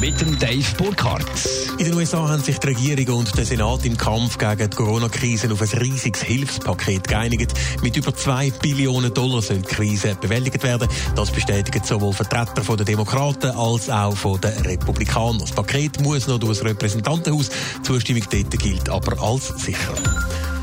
Mit dem Dave Burkhardt. In den USA haben sich die Regierung und der Senat im Kampf gegen die Corona-Krise auf ein riesiges Hilfspaket geeinigt. Mit über 2 Billionen Dollar soll die Krise bewältigt werden. Das bestätigen sowohl Vertreter den Demokraten als auch von den Republikanern. Das Paket muss noch durch das Repräsentantenhaus. Die Zustimmung dort gilt aber als sicher.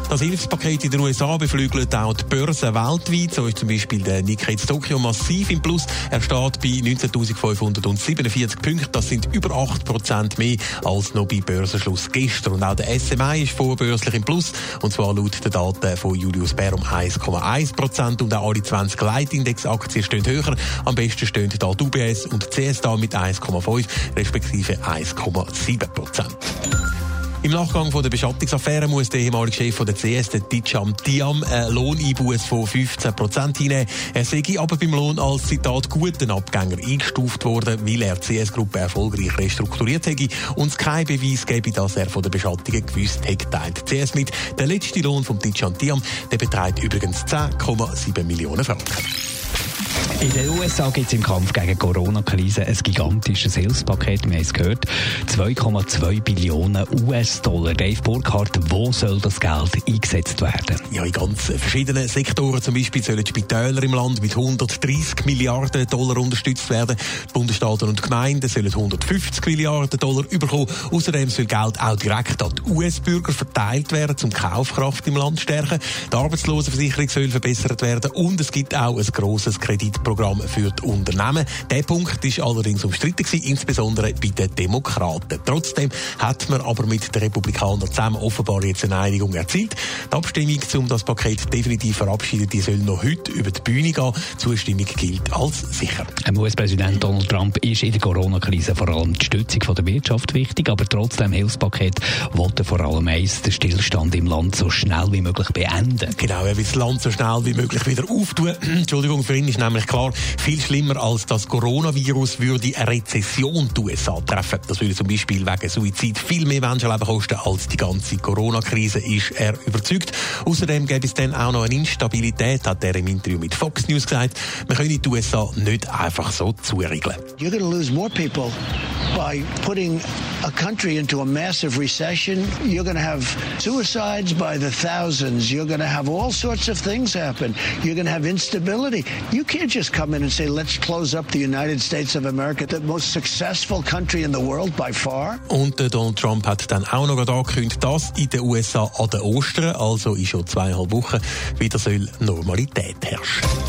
Das Hilfspaket in den USA beflügelt auch die Börsen weltweit. So ist zum Beispiel der Nikkei Tokyo massiv im Plus. Er steht bei 19.547 Punkten. Das sind über 8% mehr als noch bei Börsenschluss gestern. Und auch der SMI ist vorbörslich im Plus. Und zwar laut den Daten von Julius Bär um 1,1%. Und auch alle 20 Leitindex-Aktien stehen höher. Am besten stehen da UBS und die CSDA mit 1,5 respektive 1,7%. Im Nachgang von der Beschattungsaffäre muss der ehemalige Chef der CS, der Dijam Diam, einen Lohneinbuß von 15 Prozent hinnehmen. Er sei aber beim Lohn als Zitat guten Abgänger eingestuft worden, weil er die CS-Gruppe erfolgreich restrukturiert hätte und es keinen Beweis gebe, dass er von der Beschattungen gewusst hätte, teilt CS mit. Der letzte Lohn von Dijam Diam, der beträgt übrigens 10,7 Millionen Franken. In den USA gibt es im Kampf gegen die Corona-Krise ein gigantisches Hilfspaket. Wir haben es gehört. 2,2 Billionen US-Dollar. Dave Burkhardt, wo soll das Geld eingesetzt werden? Ja, in ganz verschiedenen Sektoren. Zum Beispiel sollen die Spitäler im Land mit 130 Milliarden Dollar unterstützt werden. Die Bundesstaaten und Gemeinden sollen 150 Milliarden Dollar bekommen. Außerdem soll Geld auch direkt an die US-Bürger verteilt werden, um Kaufkraft im Land zu stärken. Die Arbeitslosenversicherung soll verbessert werden und es gibt auch ein grosses Kreditprogramm für die Unternehmen. Der Punkt ist allerdings umstritten gewesen, insbesondere bei den Demokraten. Trotzdem hat man aber mit den Republikanern zusammen offenbar jetzt eine Einigung erzielt. Die Abstimmung, um das Paket definitiv verabschieden, die soll noch heute über die Bühne gehen. Die Zustimmung gilt als sicher. US-Präsident Donald Trump ist in der Corona-Krise vor allem die Stützung von der Wirtschaft wichtig, aber trotzdem Hilfspaket wollte vor allem eins den Stillstand im Land so schnell wie möglich beenden. Genau, er will das Land so schnell wie möglich wieder auftun. Entschuldigung, für ihn ist nämlich klar, viel schlimmer als das Coronavirus würde eine Rezession die USA treffen. Das würde zum Beispiel wegen Suizid viel mehr Menschenleben kosten als die ganze Corona-Krise, ist er überzeugt. Außerdem gäbe es dann auch noch eine Instabilität, hat er im Interview mit Fox News gesagt. Man könne die USA nicht einfach so zuriegeln. You're to lose more people by putting a country into a massive recession. You're going to have suicides by the thousands. You're going to have all sorts of things happen. You're going to have instability. You can't just come in and say, let's close up the United States of America, the most successful country in the world by far. Und Donald Trump hat dann auch noch angekündigt, dass in den USA an den Ostern, also in schon zweieinhalb Wochen, wieder soll Normalität herrschen.